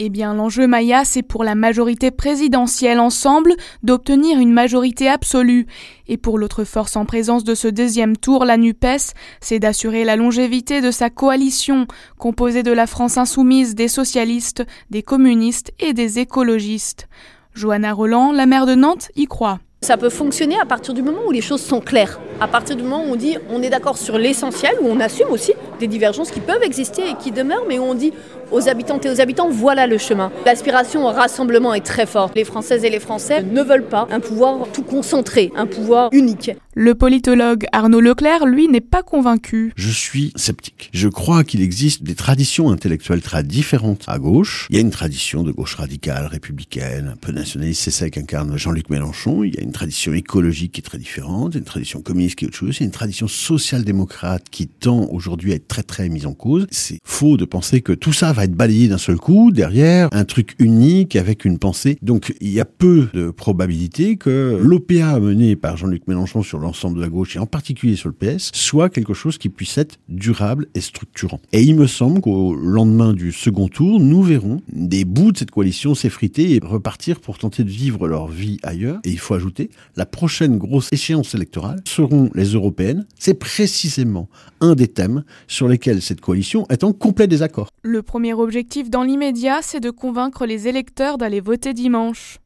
Eh bien, l'enjeu Maya, c'est pour la majorité présidentielle ensemble d'obtenir une majorité absolue. Et pour l'autre force en présence de ce deuxième tour, la NUPES, c'est d'assurer la longévité de sa coalition, composée de la France insoumise, des socialistes, des communistes et des écologistes. Johanna Roland, la maire de Nantes, y croit. Ça peut fonctionner à partir du moment où les choses sont claires, à partir du moment où on dit on est d'accord sur l'essentiel, où on assume aussi des divergences qui peuvent exister et qui demeurent, mais où on dit aux habitantes et aux habitants voilà le chemin. L'aspiration au rassemblement est très forte. Les Françaises et les Français ne veulent pas un pouvoir tout concentré, un pouvoir unique. Le politologue Arnaud Leclerc, lui, n'est pas convaincu. Je suis sceptique. Je crois qu'il existe des traditions intellectuelles très différentes à gauche. Il y a une tradition de gauche radicale, républicaine, un peu nationaliste, c'est ça qu'incarne Jean-Luc Mélenchon. Il y a une tradition écologique qui est très différente, une tradition communiste qui est autre chose. Il y a une tradition social-démocrate qui tend aujourd'hui à être très très mise en cause. C'est faux de penser que tout ça va être balayé d'un seul coup derrière un truc unique avec une pensée. Donc il y a peu de probabilité que l'OPA mené par Jean-Luc Mélenchon sur l'ensemble de la gauche et en particulier sur le PS soit quelque chose qui puisse être durable et structurant. Et il me semble qu'au lendemain du second tour, nous verrons des bouts de cette coalition s'effriter et repartir pour tenter de vivre leur vie ailleurs. Et il faut ajouter, la prochaine grosse échéance électorale seront les européennes. C'est précisément un des thèmes sur lesquels cette coalition est en complet désaccord. Le premier objectif dans l'immédiat, c'est de convaincre les électeurs d'aller voter dimanche.